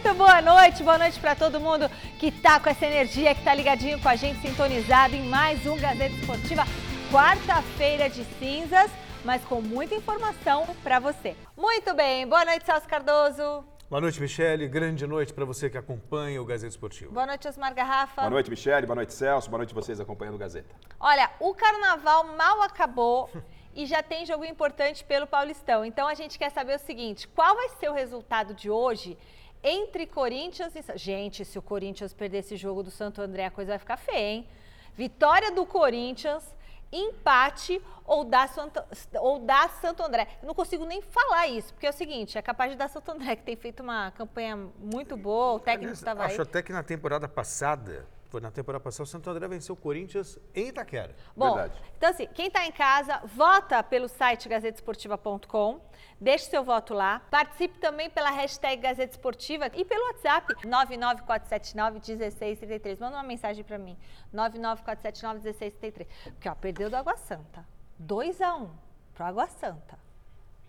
Muito boa noite, boa noite para todo mundo que tá com essa energia, que tá ligadinho com a gente, sintonizado em mais um Gazeta Esportiva, quarta-feira de cinzas, mas com muita informação para você. Muito bem, boa noite, Celso Cardoso. Boa noite, Michele. Grande noite para você que acompanha o Gazeta Esportivo. Boa noite, Osmar Garrafa. Boa noite, Michele. Boa noite, Celso. Boa noite vocês acompanhando o Gazeta. Olha, o carnaval mal acabou e já tem jogo importante pelo Paulistão. Então a gente quer saber o seguinte: qual vai ser o resultado de hoje entre Corinthians e. Gente, se o Corinthians perder esse jogo do Santo André, a coisa vai ficar feia, hein? Vitória do Corinthians, empate ou da, Santo, ou da Santo André. Eu não consigo nem falar isso, porque é o seguinte: é capaz de dar Santo André, que tem feito uma campanha muito boa, o técnico estava aí. Acho até que na temporada passada foi na temporada passada, o Santo André venceu o Corinthians em Itaquera. Bom, Verdade. então assim, quem está em casa, vota pelo site gazetesportiva.com, deixe seu voto lá, participe também pela hashtag Gazeta Esportiva e pelo WhatsApp 994791633. Manda uma mensagem para mim, 994791633. Porque ó, perdeu do Água Santa, 2 a 1 pro Água Santa.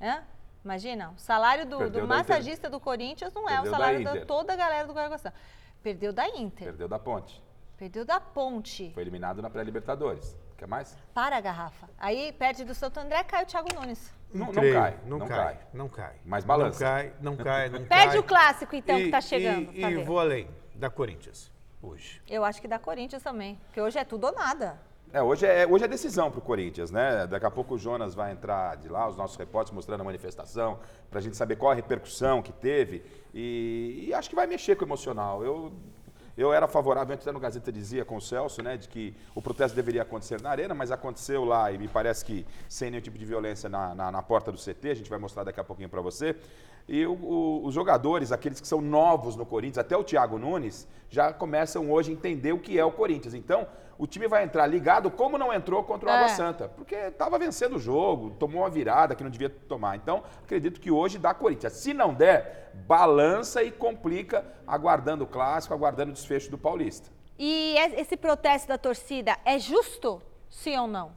Hã? Imagina, o salário do, do da massagista do Corinthians não é o Perdeu da salário da Inter. toda a galera do Água Santa. Perdeu da Inter, Perdeu da ponte. Perdeu da Ponte. Foi eliminado na pré-Libertadores. Quer mais? Para a garrafa. Aí perde do Santo André, cai o Thiago Nunes. Não, não creio, cai. Não, cai, Não cai. Mas balança. Não cai, não cai, não cai. Perde o clássico, então, que tá chegando. E, e ver. vou além, da Corinthians, hoje. Eu acho que dá Corinthians também, porque hoje é tudo ou nada. É, hoje é, hoje é decisão pro Corinthians, né? Daqui a pouco o Jonas vai entrar de lá, os nossos repórteres mostrando a manifestação, pra gente saber qual a repercussão que teve. E, e acho que vai mexer com o emocional. Eu, eu era favorável, antes no Gazeta dizia com o Celso, né, de que o protesto deveria acontecer na arena, mas aconteceu lá e me parece que sem nenhum tipo de violência na, na, na porta do CT, a gente vai mostrar daqui a pouquinho para você. E o- o- os jogadores, aqueles que são novos no Corinthians, até o Thiago Nunes, já começam hoje a entender o que é o Corinthians. Então, o time vai entrar ligado como não entrou contra o Água É. Santa, porque estava vencendo o jogo, tomou uma virada que não devia tomar. Então, acredito que hoje dá Corinthians. Se não der, balança e complica, aguardando o clássico, aguardando o desfecho do Paulista. E es- esse protesto da torcida é justo? Sim ou não?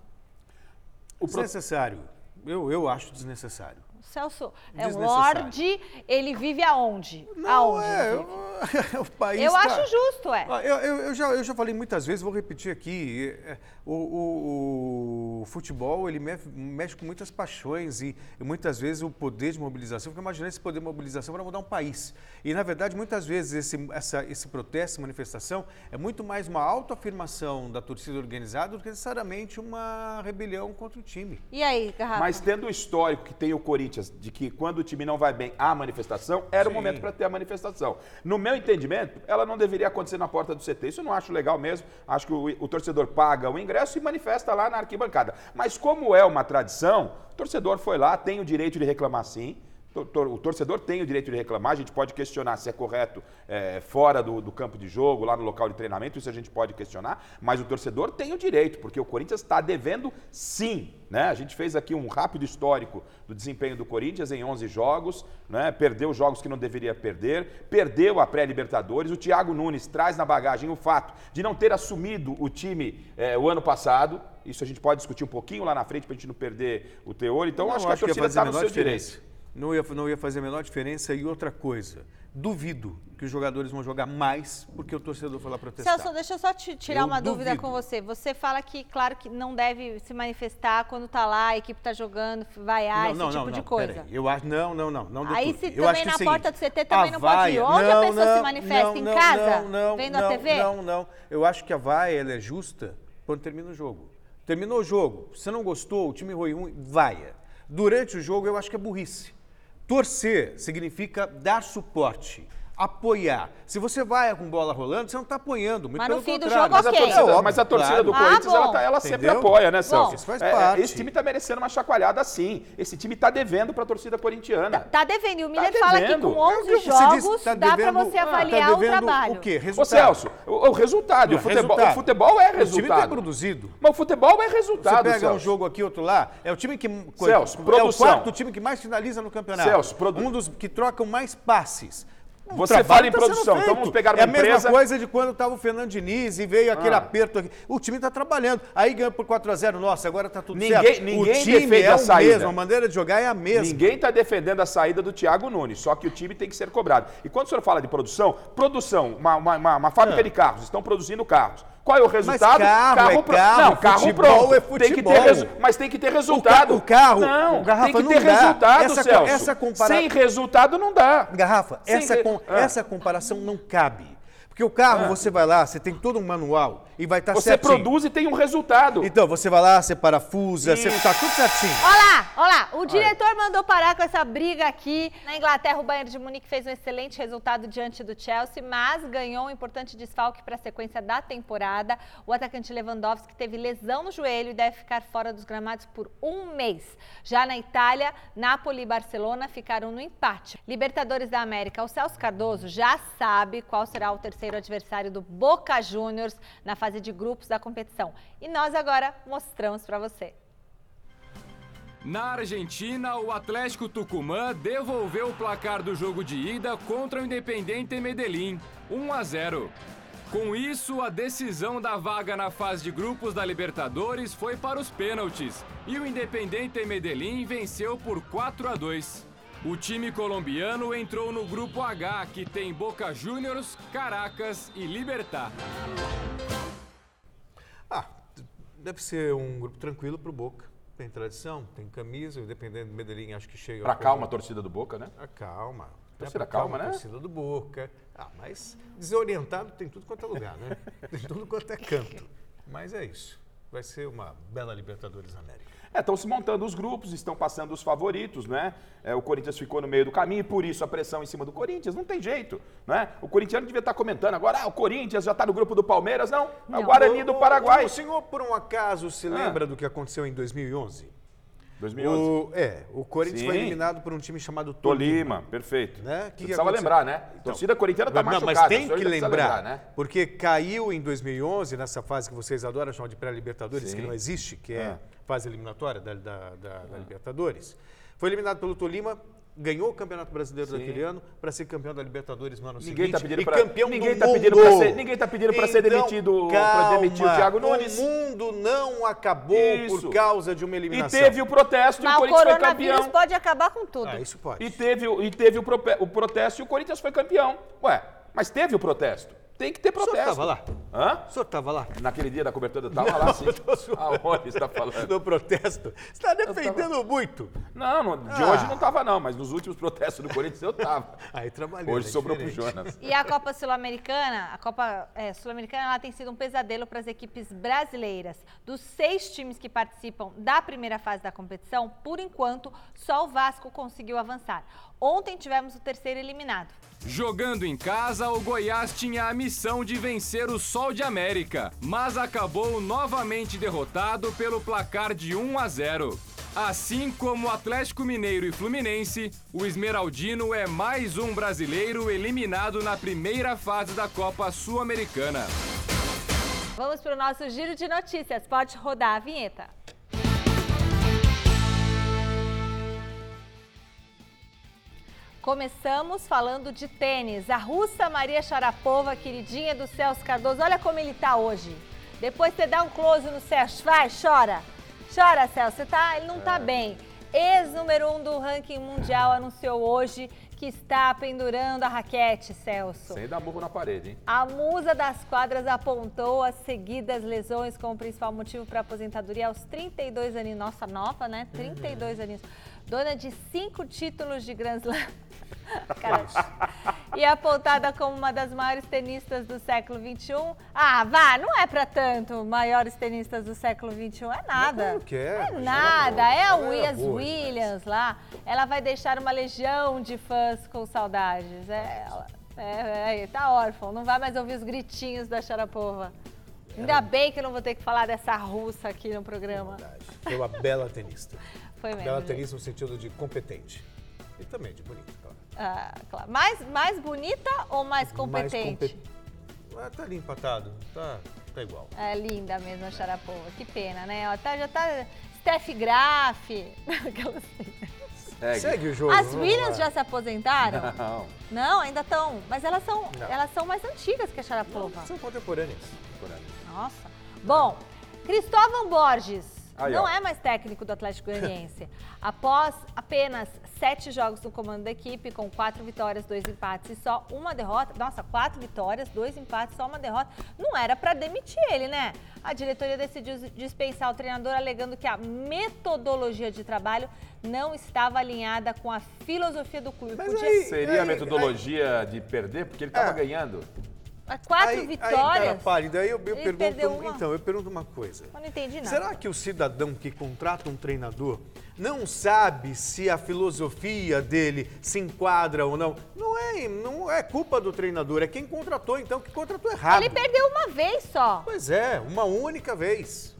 O pro- Desnecessário. Eu, eu acho desnecessário. O Celso é um lorde, ele vive aonde? Não, aonde? é, eu- o país Eu tá- acho justo, é. Ó, Eu, eu- eu já, eu já falei muitas vezes, vou repetir aqui, é, o, o- o futebol ele me- mexe com muitas paixões e, e muitas vezes o poder de mobilização, porque imagina esse poder de mobilização para mudar um país. E na verdade muitas vezes esse, essa, esse protesto, essa manifestação é muito mais uma autoafirmação da torcida organizada do que necessariamente uma rebelião contra o time. E aí, Garrafa? Mas tendo o histórico que tem o Corinthians de que quando o time não vai bem há manifestação, era o Sim. momento para ter a manifestação. No meu entendimento, ela não deveria acontecer na porta do CT. Isso eu não acho legal mesmo. Acho que o, o torcedor paga o ingresso e manifesta lá na arquibancada. Mas como é uma tradição, o torcedor foi lá, tem o direito de reclamar sim. O torcedor tem o direito de reclamar, a gente pode questionar se é correto é, fora do, do campo de jogo, lá no local de treinamento, isso a gente pode questionar, mas o torcedor tem o direito, porque o Corinthians está devendo sim. Né? A gente fez aqui um rápido histórico do desempenho do Corinthians em 11 jogos, né? perdeu jogos que não deveria perder, perdeu a pré-Libertadores. O Thiago Nunes traz na bagagem o fato de não ter assumido o time é, o ano passado. Isso a gente pode discutir um pouquinho lá na frente para a gente não perder o teor. Então, Não, acho que a torcida está no seu diferença. direito. Não ia, não ia fazer a menor diferença. E outra coisa, duvido que os jogadores vão jogar mais porque o torcedor foi lá protestar. Celso, deixa eu só te tirar Eu uma dúvida duvido. com você. Você fala que, claro, que não deve se manifestar quando tá lá, a equipe tá jogando, vaiar, esse tipo de coisa. peraí. Eu acho, não, não, não, não. Aí se Eu também na seguinte, porta do CT também não pode ir. vaia- Onde a não, pessoa se não, manifesta? Em não, casa? Não, não, Vendo a não, TV? Não, não. Eu acho que a vaia ela é justa quando termina o jogo. Terminou o jogo, você não gostou, o time ruim, vaia. Durante o jogo, eu acho que é burrice. Torcer significa dar suporte. Apoiar. Se você vai com bola rolando, você não está apoiando. Muito Mas pelo no fim do contrário. jogo, Mas a ok. torcida, É óbvio, mas a torcida claro. do Ah, Corinthians, ela, bom. tá- ela sempre apoia, né, Celso? Isso faz É, parte. esse time tá merecendo uma chacoalhada sim. Esse time tá devendo pra torcida corintiana. Tá devendo. E o Miller Tá fala que com 11 É o você jogos disse, tá dá pra você ah, avaliar tá o trabalho. O quê? Ô Resultado. Celso, o, o resultado, Não, o, futebol, resultado. o futebol é O time tem resultado. produzido. Mas o futebol é Você resultado, pega Celso. um jogo aqui, outro lá, é o time que. Celso, é o produção. quarto time que mais finaliza no campeonato. Celso, produ- Um dos que trocam mais passes. Você fala em tá produção, então vamos pegar uma É a mesma coisa de quando estava o Fernando Diniz e veio aquele Ah. aperto aqui. O time está trabalhando. Aí ganhou por 4x0. Nossa, agora está tudo Ninguém- certo. ninguém o time defende é a o saída. mesmo, a maneira de jogar é a mesma. Ninguém está defendendo a saída do Thiago Nunes, só que o time tem que ser cobrado. E quando o senhor fala de produção, produção, uma, uma- uma- uma fábrica É. de carros, estão produzindo carros. Qual é o resultado? carro é pro- carro, Não, carro futebol pronto. é Tem que futebol. ter resu- Mas tem que ter resultado. O carro, não, o garrafa tem que ter resultado, Essa Celso. essa compara- Sem resultado não dá. Garrafa, Sem essa, re- com- Ah. essa comparação não cabe. Porque o carro, você vai lá, você tem todo um manual e vai estar Você certinho. produz e tem um resultado. Então, você vai lá, você parafusa, você Isso. tá tudo certinho. Olha lá, olha lá. O diretor mandou parar com essa briga aqui. Na Inglaterra, o Bayern de Munique fez um excelente resultado diante do Chelsea, mas ganhou um importante desfalque para a sequência da temporada. O atacante Lewandowski teve lesão no joelho e deve ficar fora dos gramados por um mês. Já na Itália, Napoli e Barcelona ficaram no empate. Libertadores da América, o Celso Cardoso já sabe qual será o terceiro adversário do Boca Juniors na fase de grupos da competição. E nós agora mostramos para você. Na Argentina, o Atlético Tucumã devolveu o placar do jogo de ida contra o Independente Medellín, 1 a 0. Com isso, a decisão da vaga na fase de grupos da Libertadores foi para os pênaltis e o Independente Medellín venceu por 4 a 2. O time colombiano entrou no grupo H, que tem Boca Juniors, Caracas e Libertar. Ah, deve ser um grupo tranquilo pro Boca. Tem tradição, tem camisa, dependendo do Medellín, acho que chega. Pra calma a torcida do Boca, né? Ah, calma. Torcida É pra calma, né? Torcida do Boca. Ah, mas desorientado tem tudo quanto é lugar, né? tem tudo quanto é canto. Mas é isso. Vai ser uma bela Libertadores América. É, estão se montando os grupos, estão passando os favoritos, né? É, o Corinthians ficou no meio do caminho e por isso a pressão em cima do Corinthians. Não tem jeito, né? O corintiano devia estar comentando agora, ah, o Corinthians já está no grupo do Palmeiras. Não, é o Guarani do O- o- Paraguai. O senhor, por um acaso, se Ah. lembra do que aconteceu em 2011? 2011. O, é, o Corinthians foi Sim. eliminado por um time chamado Tolima, perfeito. Né? Que que precisava aconteceu? lembrar, né? Então, torcida corintiana está Não, machucada. mas tem que precisa lembrar, né? porque caiu em 2011, nessa fase que vocês adoram chamar de pré-libertadores, que não existe, que é É. fase eliminatória da, da- da- da Libertadores. Foi eliminado pelo Tolima, ganhou o Campeonato Brasileiro Sim. daquele ano para ser campeão da Libertadores no ano Ninguém seguinte tá pedindo e pra- campeão ninguém do tá mundo. pedindo pra ser- ninguém tá pedindo ser Então, demitido- pra calma, demitir o Thiago Nunes. O mundo não acabou Isso. por causa de uma E eliminação. teve o protesto e Mas o o Corinthians foi campeão. pode acabar com tudo. Ah, isso pode. E teve, e teve o, o protesto e o Corinthians foi campeão. Ué, mas teve o protesto. Tem que ter O senhor protesto. estava lá? Hã? O senhor estava lá? Naquele dia da cobertura do tava lá, sim. tô. Aonde está falando? No protesto. Você está defendendo muito. Não, no- de Ah. hoje não tava não, mas nos últimos protestos do Corinthians eu tava. Aí trabalhou. Hoje é sobrou pro diferente. Jonas. E a Copa Sul-Americana, a Copa é, Sul-Americana, ela tem sido um pesadelo para as equipes brasileiras. Dos seis times que participam da primeira fase da competição, por enquanto, só o Vasco conseguiu avançar. Ontem tivemos o terceiro eliminado. Jogando em casa, o Goiás tinha a missão de vencer o Sol de América, mas acabou novamente derrotado pelo placar de 1 a 0. Assim como o Atlético Mineiro e Fluminense, o Esmeraldino é mais um brasileiro eliminado na primeira fase da Copa Sul-Americana. Vamos para o nosso giro de notícias. Pode rodar a vinheta. Começamos falando de tênis. A russa Maria Sharapova, queridinha do Celso Cardoso, olha como ele tá hoje. Depois você dá um close no Celso, vai, chora. Chora, Celso, você tá, ele não tá bem. Ex-número um do ranking mundial anunciou hoje que está pendurando a raquete, Celso. Sem dar burro na parede, hein? A musa das quadras apontou as seguidas lesões como principal motivo para a aposentadoria aos 32 aninhos. Nossa, nova, né? 32 aninhos. Dona de cinco títulos de Grand Slam. Cara, e apontada como uma das maiores tenistas do século XXI. Ah, vá, não é para tanto maiores tenistas do século XXI. É nada. claro que é, É nada. É a ela era Williams lá. Ela vai deixar uma legião de fãs com saudades. É, ela, é, é, tá órfão. Não vai mais ouvir os gritinhos da Sharapova. Ainda bem que eu não vou ter que falar dessa russa aqui no programa. Verdade. Foi uma bela tenista. Foi mesmo. Bela gente. tenista no sentido de competente. E também de bonita. Ah, claro. mais, mais bonita ou mais competente? Mais compet... ah, tá ali empatado. Tá, tá igual. É linda mesmo a Sharapova. Que pena, né? Ó, tá, já tá Steph Graf. Segue. Segue o jogo. As Williams já se aposentaram? Não. Não, ainda estão. Mas elas são, Não. elas são mais antigas que a Sharapova. São contemporâneas. Nossa. Bom, Cristóvão Borges Aí, não ó. é mais técnico do Atlético Goianiense. Após apenas sete jogos no comando da equipe, com quatro vitórias, dois empates e só uma derrota. Nossa, quatro vitórias, dois empates, só uma derrota. Não era para demitir ele, né? A diretoria decidiu dispensar o treinador, alegando que a metodologia de trabalho não estava alinhada com a filosofia do clube. Mas Podia aí- Seria a Aí- metodologia de perder, porque ele estava É. ganhando. Quatro Aí- Aí, vitórias. cara, pare, daí eu, eu Ele perdeu pergunto. uma. Então, eu pergunto uma coisa. Eu não entendi nada. Será que o cidadão que contrata um treinador não sabe se a filosofia dele se enquadra ou não? Não é, não é culpa do treinador, é quem contratou, então, que contratou errado. Ele perdeu uma vez só. Pois é, uma única vez.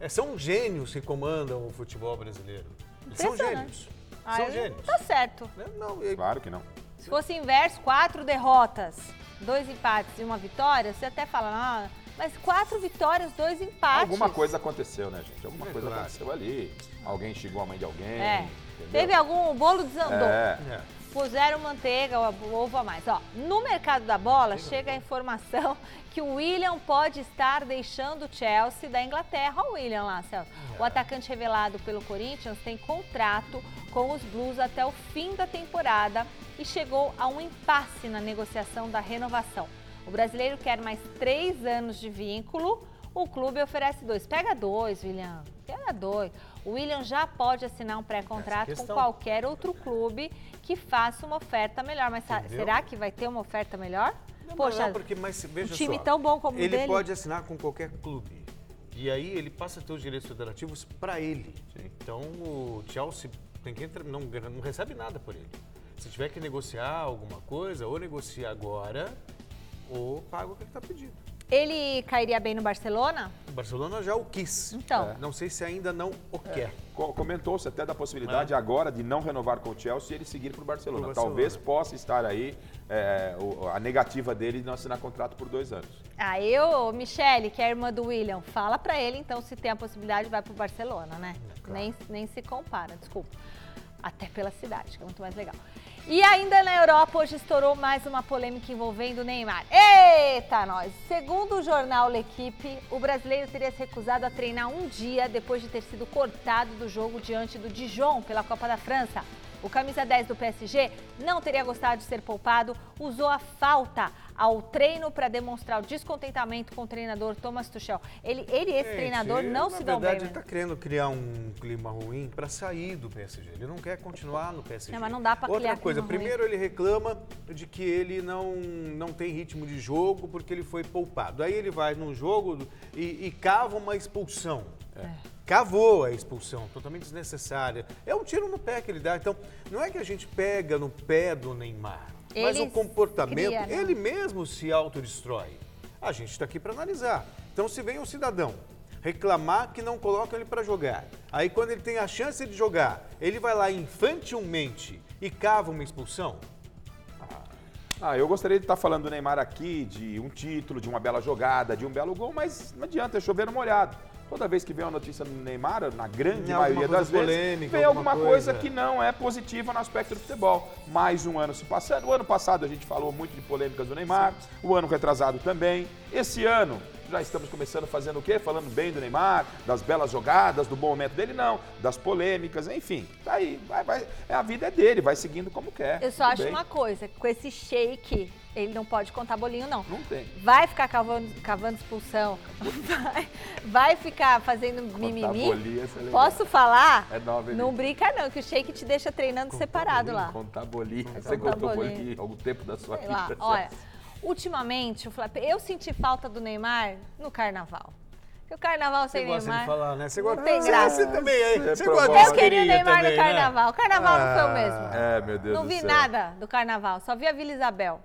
É, são gênios que comandam o futebol brasileiro. São gênios. Aí são não gênios. tá certo. Né? Não, eu- Claro que não. Se fosse inverso, quatro derrotas, dois empates e uma vitória, você até fala, ah, mas quatro vitórias, dois empates. Alguma coisa aconteceu, né, gente? Alguma É coisa aconteceu ali. Alguém xingou a mãe de alguém. É. entendeu? Teve algum o bolo desandou. É. É. Puseram manteiga, o ovo a mais. Ó, no mercado da bola chega a informação que o William pode estar deixando o Chelsea da Inglaterra. Olha o William lá, Celso. O atacante revelado pelo Corinthians tem contrato com os Blues até o fim da temporada e chegou a um impasse na negociação da renovação. O brasileiro quer mais três anos de vínculo. O clube oferece dois. Pega dois, William. Pega dois. O William já pode assinar um pré-contrato com qualquer outro clube que faça uma oferta melhor. Mas Entendeu? será que vai ter uma oferta melhor? Não, Poxa, não, porque, mas veja um time só, tão bom como o ele dele. pode assinar com qualquer clube. E aí ele passa a ter os direitos federativos para ele. Então o Chelsea tem que entrar, não, não recebe nada por ele. Se tiver que negociar alguma coisa, ou negocia agora, ou paga o que ele está pedindo. Ele cairia bem no Barcelona? O Barcelona já o quis. Então. Não sei se ainda não o quer. Co- Comentou-se até da possibilidade agora de não renovar com o Chelsea e ele seguir para o Barcelona. Pro Barcelona. Talvez possa estar aí é, o- a negativa dele de não assinar contrato por dois anos. Ah, eu, Michele, que é a irmã do William, fala pra ele então se tem a possibilidade vai pro Barcelona, né? Nem, nem se compara, desculpa. Até pela cidade, que é muito mais legal. E ainda na Europa, hoje estourou mais uma polêmica envolvendo o Neymar. Eita, nós! Segundo o jornal L'Equipe, o brasileiro teria se recusado a treinar um dia depois de ter sido cortado do jogo diante do Dijon pela Copa da França. O camisa 10 do PSG não teria gostado de ser poupado, usou a falta ao treino para demonstrar o descontentamento com o treinador Thomas Tuchel. Ele, ele esse Gente, treinador, não na se dão verdade, bem. ele está querendo criar um clima ruim para sair do PSG. Ele não quer continuar no PSG. Não, mas não dá pra Outra criar coisa, clima ruim. primeiro ele reclama de que ele não, não tem ritmo de jogo porque ele foi poupado. Aí ele vai num jogo e, e cava uma expulsão. É. Cavou a expulsão, totalmente desnecessária. É um tiro no pé que ele dá. Então, não é que a gente pega no pé do Neymar, mas o comportamento, cria, né? ele mesmo se autodestrói. A gente está aqui para analisar. Então, se vem um cidadão reclamar que não colocam ele para jogar, aí quando ele tem a chance de jogar, ele vai lá infantilmente e cava uma expulsão, Ah, eu gostaria de estar falando do Neymar aqui, de um título, de uma bela jogada, de um belo gol, mas não adianta, é chover no molhado. Toda vez que vem uma notícia do Neymar, na grande maioria das vezes, vem alguma alguma coisa. coisa. que não é positiva no aspecto do futebol. Mais um ano se passando. O ano passado a gente falou muito de polêmicas do Neymar, o ano retrasado também. Esse ano já estamos começando fazendo o quê? Falando bem do Neymar, das belas jogadas, do bom momento dele, não, das polêmicas, enfim. Tá aí, vai, vai, a vida é dele, vai seguindo como quer. Eu só tudo acho bem. uma coisa, com esse shake, ele não pode contar bolinho, não. Não tem. Vai ficar cavando, cavando expulsão, vai, vai ficar fazendo mimimi. bolinha, essa é. Posso falar? É nova, hein, Não brinca não, que o shake te deixa treinando separado lá. Contar bolinha. Você Contar contou bolinha. bolinha algum tempo da sua Sei vida. lá, olha, ultimamente, eu senti falta do Neymar no carnaval. Porque o carnaval sem Você gosta Neymar... de falar, né? Você gosta tem você, graça. você também, hein? Você Você gosta de Eu queria o Neymar também, no né? carnaval. O carnaval não foi o mesmo. É, meu Deus Não do vi céu. nada do carnaval, só vi a Vila Isabel.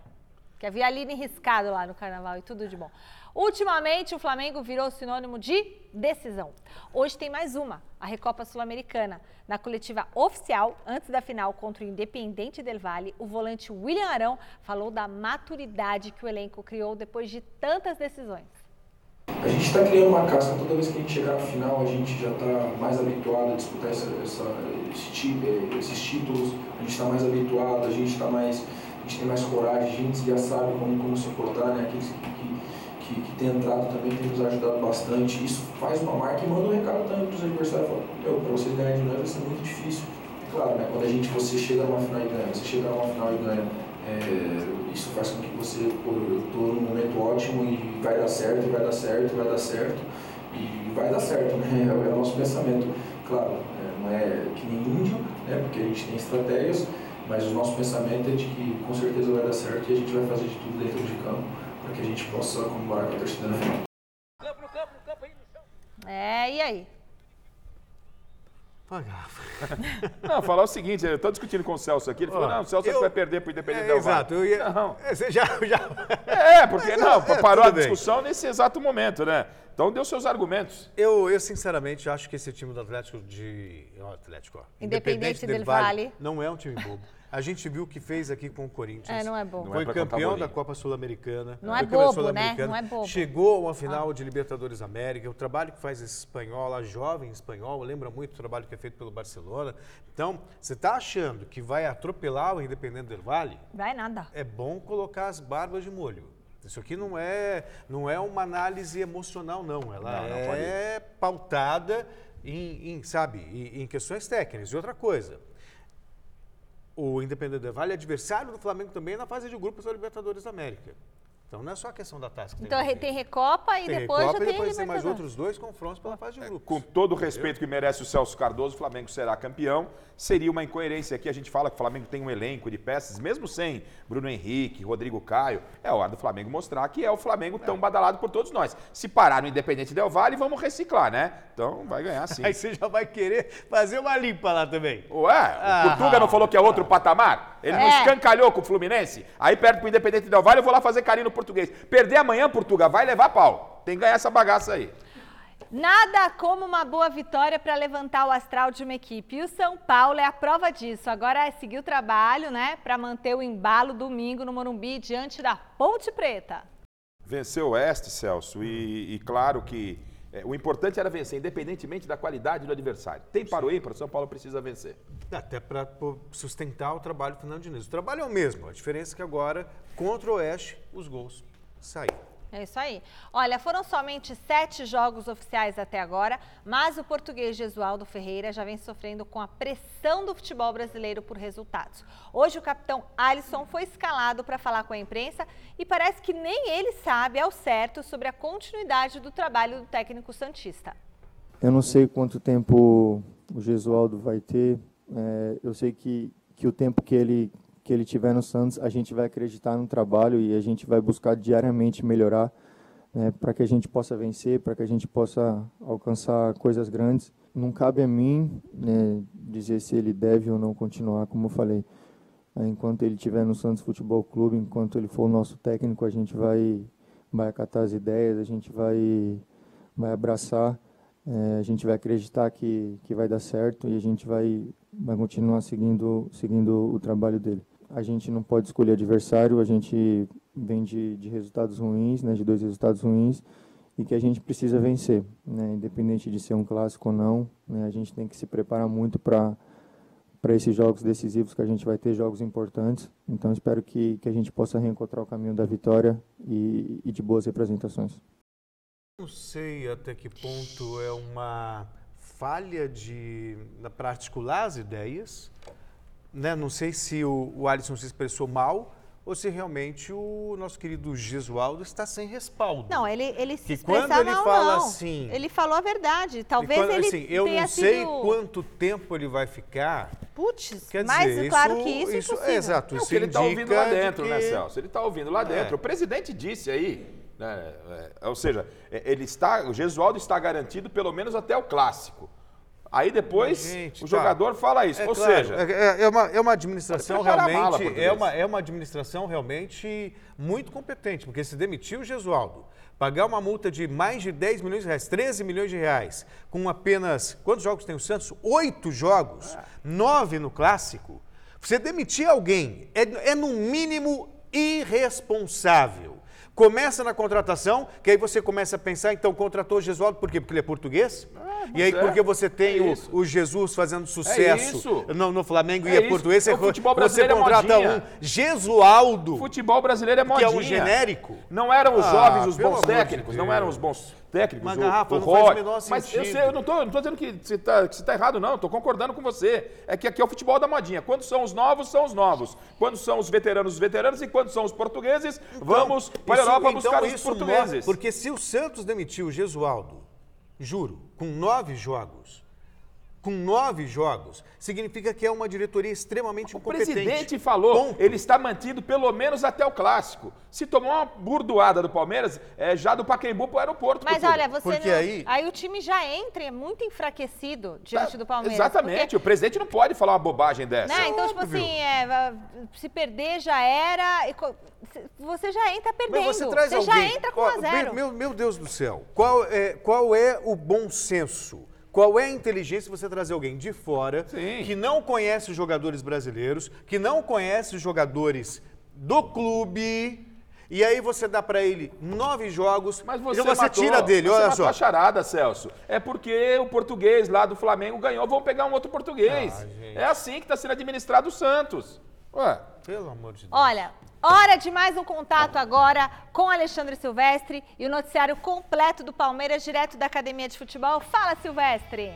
Que havia a Aline riscado lá no carnaval e tudo de bom. Ultimamente, o Flamengo virou sinônimo de decisão. Hoje tem mais uma, a Recopa Sul-Americana. Na coletiva oficial, antes da final contra o Independente Del Valle, o volante William Arão falou da maturidade que o elenco criou depois de tantas decisões. a gente está criando uma casca, toda vez que a gente chegar na final, a gente já está mais habituado a disputar essa, essa, esse, esses títulos, a gente está mais habituado, a gente está mais, a gente tem mais coragem, a gente já sabe como, como se portar, né? Aqueles que, que, que tem entrado também tem nos ajudado bastante. Isso faz uma marca e manda um recado também para os adversários, para vocês ganharem de nós vai ser muito difícil. Claro, né? Quando a gente, você chega numa final e ganha, você chega numa final e ganha, é, isso faz com que você, pô, eu estou num momento ótimo e vai dar certo, vai dar certo, vai dar certo, e vai dar certo, né? É, é o nosso pensamento. Claro, é, não é que nem índio, né? Porque a gente tem estratégias, mas o nosso pensamento é de que com certeza vai dar certo e a gente vai fazer de tudo dentro de campo para que a gente possa comemorar com a torcida na final. É, e aí? Não, falar o seguinte, eu estou discutindo com o Celso aqui, ele falou, não, o Celso eu, vai perder para o Independente é, Del Valle. Exato, eu ia... Não. É, você já... já... É, porque, Mas, não, é, parou a discussão bem. nesse exato momento, né? Então deu seus argumentos. Eu, eu sinceramente acho que esse time do Atlético de... Atlético, ó, Independente, Independente del, del Vale, vale não é um time bobo. A gente viu o que fez aqui com o Corinthians. É, não é bom. Foi é campeão da Copa Sul-Americana. Não é bobo, né? Não é bobo. Chegou a uma final ah. de Libertadores América. O trabalho que faz esse espanhol, a jovem espanhol, lembra muito o trabalho que é feito pelo Barcelona. Então, você está achando que vai atropelar o Independente del Vale? Vai nada. É bom colocar as barbas de molho. Isso aqui não é, não é uma análise emocional, não. Ela não, não é pautada em, em sabe, em, em questões técnicas. E outra coisa, o Independente Del Vale é adversário do Flamengo também na fase de grupos da Libertadores da América. Então não é só a questão da taça. então tem, tem Recopa e tem depois Recopa já tem e depois tem mais outros dois confrontos pela fase de grupos. É, com todo o respeito que merece o Celso Cardoso, o Flamengo será campeão. Seria uma incoerência aqui. A gente fala que o Flamengo tem um elenco de peças, mesmo sem Bruno Henrique, Rodrigo Caio. É hora do Flamengo mostrar que é o Flamengo tão badalado por todos nós. Se parar no Independente Del Vale, vamos reciclar, né? Então vai ganhar sim. Aí você já vai querer fazer uma limpa lá também. Ué, ah, o Portuga não falou que é outro patamar? Ele é. não escancalhou com o Fluminense? Aí perto pro Independente Del Vale, eu vou lá fazer carinho no português. Perder amanhã, Portugal, vai levar pau. Tem que ganhar essa bagaça aí. Nada como uma boa vitória para levantar o astral de uma equipe. E o São Paulo é a prova disso. Agora é seguir o trabalho, né, para manter o embalo domingo no Morumbi diante da Ponte Preta. Venceu o Oeste, Celso, e, e claro que é, o importante era vencer, independentemente da qualidade do adversário. Tem para o ímpar, o São Paulo precisa vencer. Até para sustentar o trabalho do Fernando Diniz. O trabalho é o mesmo, a diferença é que agora, contra o Oeste, os gols saíram. É isso aí. Olha, foram somente sete jogos oficiais até agora, mas o português Jesualdo Ferreira já vem sofrendo com a pressão do futebol brasileiro por resultados. Hoje o capitão Alisson foi escalado para falar com a imprensa e parece que nem ele sabe ao certo sobre a continuidade do trabalho do técnico Santista. Eu não sei quanto tempo o Jesualdo vai ter. É, eu sei que, que o tempo que ele que ele tiver no Santos, a gente vai acreditar no trabalho e a gente vai buscar diariamente melhorar né, para que a gente possa vencer, para que a gente possa alcançar coisas grandes. Não cabe a mim né, dizer se ele deve ou não continuar, como eu falei. Enquanto ele estiver no Santos Futebol Clube, enquanto ele for o nosso técnico, a gente vai, vai acatar as ideias, a gente vai, vai abraçar, é, a gente vai acreditar que, que vai dar certo e a gente vai, vai continuar seguindo, seguindo o trabalho dele a gente não pode escolher adversário, a gente vem de, de resultados ruins, né, de dois resultados ruins, e que a gente precisa vencer, né, independente de ser um clássico ou não, né, a gente tem que se preparar muito para para esses jogos decisivos que a gente vai ter jogos importantes. Então espero que, que a gente possa reencontrar o caminho da vitória e, e de boas representações. Não sei até que ponto é uma falha de para articular as ideias né, não sei se o, o Alisson se expressou mal ou se realmente o nosso querido Gesualdo está sem respaldo. Não, ele, ele se expressa quando ele mal, fala não. assim... Ele falou a verdade. Talvez quando, ele assim, Eu não sei sido... quanto tempo ele vai ficar. Putz, mais dizer, claro isso, que isso, isso é Exato, isso ele está ouvindo lá dentro, né, que... né, Celso? Ele está ouvindo lá dentro. É. O presidente disse aí, né, é, ou seja, é, ele está, o Gesualdo está garantido pelo menos até o clássico. Aí depois Gente, o tá. jogador fala isso. É Ou claro, seja, é, é, é, uma, é uma administração realmente. É uma, é uma administração realmente muito competente, porque se demitiu o Gesualdo, pagar uma multa de mais de 10 milhões de reais, 13 milhões de reais, com apenas. Quantos jogos tem o Santos? Oito jogos, é. nove no clássico. Você demitir alguém é, é no mínimo irresponsável. Começa na contratação, que aí você começa a pensar, então contratou o Gesualdo, por quê? Porque ele é português? e aí é. porque você tem É o, o Jesus fazendo sucesso isso. no, no Flamengo É e é isso. português, você, futebol você brasileiro é contrata um Gesualdo, Futebol brasileiro é que modinha. é um genérico. Não eram os Ah, jovens os bons de técnicos, não eram os bons técnicos. Mas, o, Garrafa, o não faz o Roy. menor Mas eu sentido. sei, eu não tô dizendo que você tá, você tá errado, não. Estou concordando com você. É que aqui é o futebol da modinha. Quando são os novos, são os novos. Quando são os veteranos, os veteranos. E quando são os portugueses, vamos para a Europa então buscar os portugueses. mostra- porque se o Santos demitiu o Gesualdo, juro, com nove jogos, com nove jogos, significa que é uma diretoria extremamente O incompetente. presidente falou, Ponto. ele está mantido pelo menos até o clássico. Se tomou uma burdoada do Palmeiras, é já do Pacaembu para o aeroporto. Mas olha, você Porque não... aí- o time já entra é muito enfraquecido diante Tá, do Palmeiras. Exatamente, porque- o presidente não pode falar uma bobagem dessa. Né? Então, tipo Óbvio. assim, é, se perder já era. e Você já entra perdendo. Mas você traz já alguém. entra com Ó, a zero. Meu, meu Deus do céu. Qual é, qual é o bom senso? Qual é a inteligência você trazer alguém de fora Sim. que não conhece os jogadores brasileiros, que não conhece os jogadores do clube, e aí você dá pra ele nove jogos, Mas você, e você matou, tira dele, você olha matou só. a charada, Celso. É porque o português lá do Flamengo ganhou, vão pegar um outro português. Ah, é assim que está sendo administrado o Santos. Ué, Pelo amor de Deus. Olha, hora de mais um contato agora com Alexandre Silvestre e o noticiário completo do Palmeiras, direto da Academia de Futebol. Fala, Silvestre!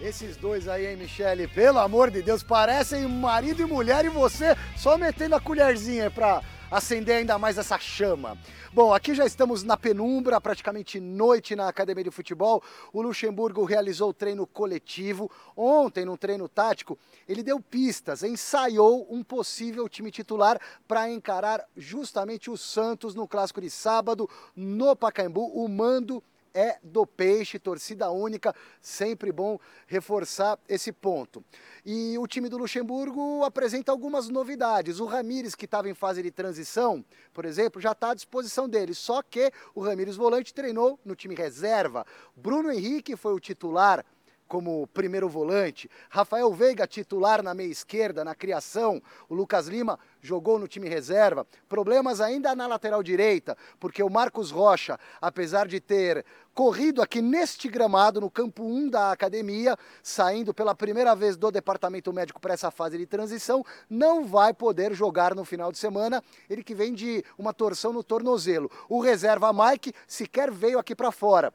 Esses dois aí, hein, Michele? Pelo amor de Deus, parecem marido e mulher e você só metendo a colherzinha pra acender ainda mais essa chama. Bom, aqui já estamos na penumbra, praticamente noite na Academia de Futebol. O Luxemburgo realizou o treino coletivo. Ontem, no treino tático, ele deu pistas, ensaiou um possível time titular para encarar justamente o Santos no clássico de sábado no Pacaembu. O mando é do Peixe, torcida única, sempre bom reforçar esse ponto. E o time do Luxemburgo apresenta algumas novidades. O Ramires, que estava em fase de transição, por exemplo, já está à disposição dele, só que o Ramires Volante treinou no time reserva. Bruno Henrique foi o titular como primeiro volante, Rafael Veiga titular na meia esquerda, na criação, o Lucas Lima jogou no time reserva. Problemas ainda na lateral direita, porque o Marcos Rocha, apesar de ter corrido aqui neste gramado, no campo 1 da academia, saindo pela primeira vez do departamento médico para essa fase de transição, não vai poder jogar no final de semana. Ele que vem de uma torção no tornozelo. O reserva Mike sequer veio aqui para fora.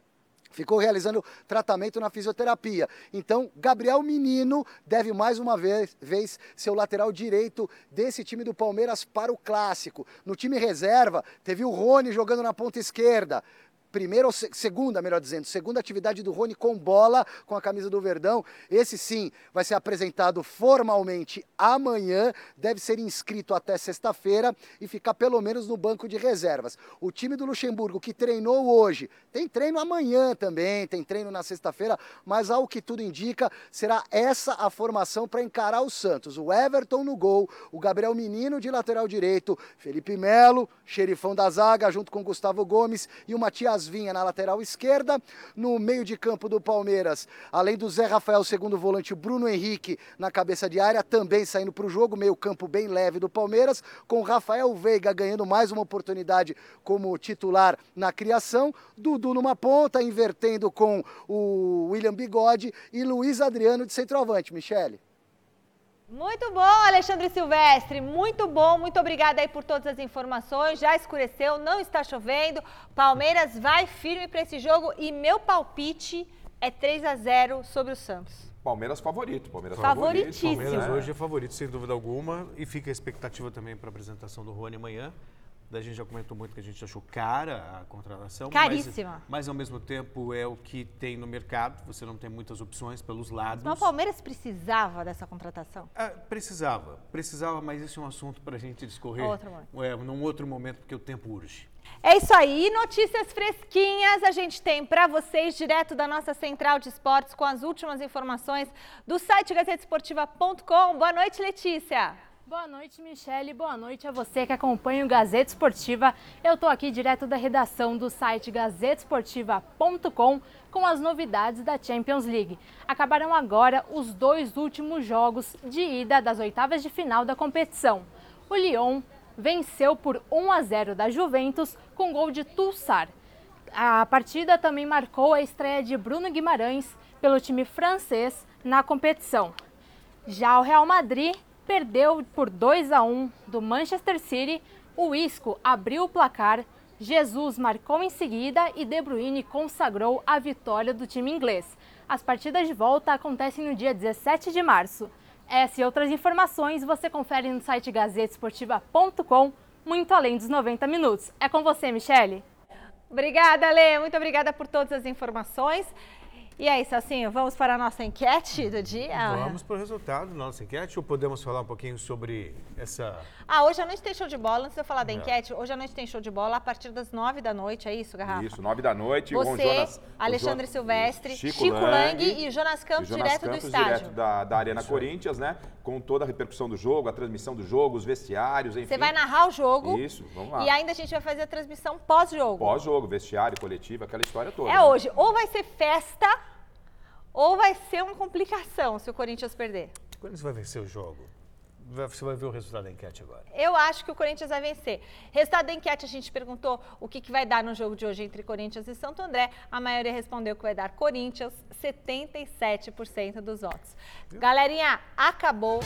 Ficou realizando tratamento na fisioterapia. Então, Gabriel Menino deve mais uma vez, vez ser o lateral direito desse time do Palmeiras para o clássico. No time reserva, teve o Rony jogando na ponta esquerda. Primeira ou se- segunda, melhor dizendo, segunda atividade do Rony com bola, com a camisa do Verdão. Esse sim vai ser apresentado formalmente amanhã, deve ser inscrito até sexta-feira e ficar pelo menos no banco de reservas. O time do Luxemburgo que treinou hoje, tem treino amanhã também, tem treino na sexta-feira, mas ao que tudo indica, será essa a formação para encarar o Santos. O Everton no gol, o Gabriel Menino de lateral direito, Felipe Melo, xerifão da zaga, junto com Gustavo Gomes e o Matias Vinha na lateral esquerda. No meio de campo do Palmeiras, além do Zé Rafael, segundo volante, Bruno Henrique na cabeça de área, também saindo para o jogo, meio campo bem leve do Palmeiras, com Rafael Veiga ganhando mais uma oportunidade como titular na criação, Dudu numa ponta, invertendo com o William Bigode e Luiz Adriano de centroavante, Michele. Muito bom, Alexandre Silvestre. Muito bom. Muito obrigada aí por todas as informações. Já escureceu, não está chovendo. Palmeiras vai firme para esse jogo e meu palpite é 3 a 0 sobre o Santos. Palmeiras favorito. Palmeiras Favoritíssimo. favorito. Palmeiras hoje é favorito, sem dúvida alguma, e fica a expectativa também para a apresentação do Rony amanhã. Daí a gente já comentou muito que a gente achou cara a contratação. Caríssima. Mas, mas ao mesmo tempo é o que tem no mercado, você não tem muitas opções pelos lados. Mas o Palmeiras precisava dessa contratação. Ah, precisava, precisava, mas isso é um assunto para a gente discorrer Outro momento. é, num outro momento, porque o tempo urge. É isso aí, notícias fresquinhas a gente tem para vocês direto da nossa central de esportes com as últimas informações do site gazetesportiva.com. Boa noite, Letícia. Boa noite, Michele. Boa noite a você que acompanha o Gazeta Esportiva. Eu estou aqui direto da redação do site gazetesportiva.com com as novidades da Champions League. Acabaram agora os dois últimos jogos de ida das oitavas de final da competição. O Lyon venceu por 1 a 0 da Juventus com gol de Tulsar. A partida também marcou a estreia de Bruno Guimarães pelo time francês na competição. Já o Real Madrid perdeu por 2 a 1 do Manchester City. O Isco abriu o placar, Jesus marcou em seguida e De Bruyne consagrou a vitória do time inglês. As partidas de volta acontecem no dia 17 de março. Essa e outras informações você confere no site gazetesportiva.com, muito além dos 90 minutos. É com você, Michele. Obrigada, Lê. Muito obrigada por todas as informações. E aí, Celcinho, vamos para a nossa enquete do dia? Vamos para o resultado da nossa enquete ou podemos falar um pouquinho sobre essa. Ah, hoje à noite tem show de bola. Antes de eu falar da enquete, hoje à noite tem show de bola a partir das nove da noite, é isso, Garrafa? Isso, nove da noite. Você, com Jonas, Alexandre Silvestre, Chico, Chico, Lang, Lang e Jonas Campos, e Jonas direto Campos, do estádio. direto da, da Arena Corinthians, né? Com toda a repercussão do jogo, a transmissão do jogo, os vestiários, enfim. Você vai narrar o jogo. Isso, vamos lá. E ainda a gente vai fazer a transmissão pós-jogo. Pós-jogo, vestiário, coletivo, aquela história toda. É né? hoje. Ou vai ser festa, ou vai ser uma complicação se o Corinthians perder. Quando você vai vencer o jogo? Você vai ver o resultado da enquete agora. Eu acho que o Corinthians vai vencer. Resultado da enquete, a gente perguntou o que, que vai dar no jogo de hoje entre Corinthians e Santo André. A maioria respondeu que vai dar Corinthians, 77% dos votos. Galerinha, acabou.